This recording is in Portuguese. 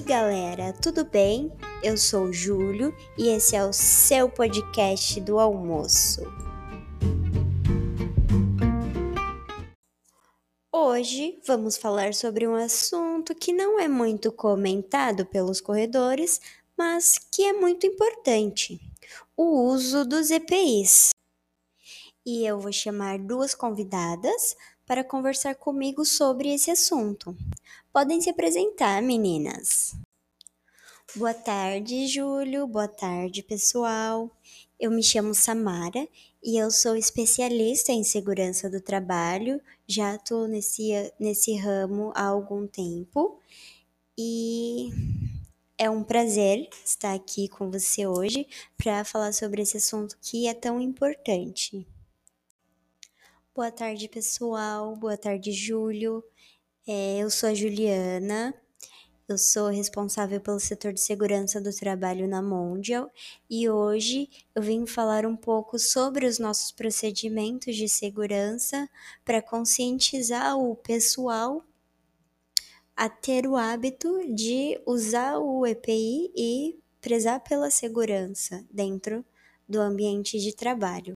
galera, tudo bem? Eu sou o Júlio e esse é o seu podcast do almoço. Hoje vamos falar sobre um assunto que não é muito comentado pelos corredores, mas que é muito importante: o uso dos EPIs. E eu vou chamar duas convidadas para conversar comigo sobre esse assunto. Podem se apresentar, meninas. Boa tarde, Júlio. Boa tarde, pessoal. Eu me chamo Samara e eu sou especialista em segurança do trabalho. Já estou nesse, nesse ramo há algum tempo e é um prazer estar aqui com você hoje para falar sobre esse assunto que é tão importante. Boa tarde, pessoal. Boa tarde, Júlio. É, eu sou a Juliana, eu sou responsável pelo setor de segurança do trabalho na Mondial e hoje eu vim falar um pouco sobre os nossos procedimentos de segurança para conscientizar o pessoal a ter o hábito de usar o EPI e prezar pela segurança dentro do ambiente de trabalho.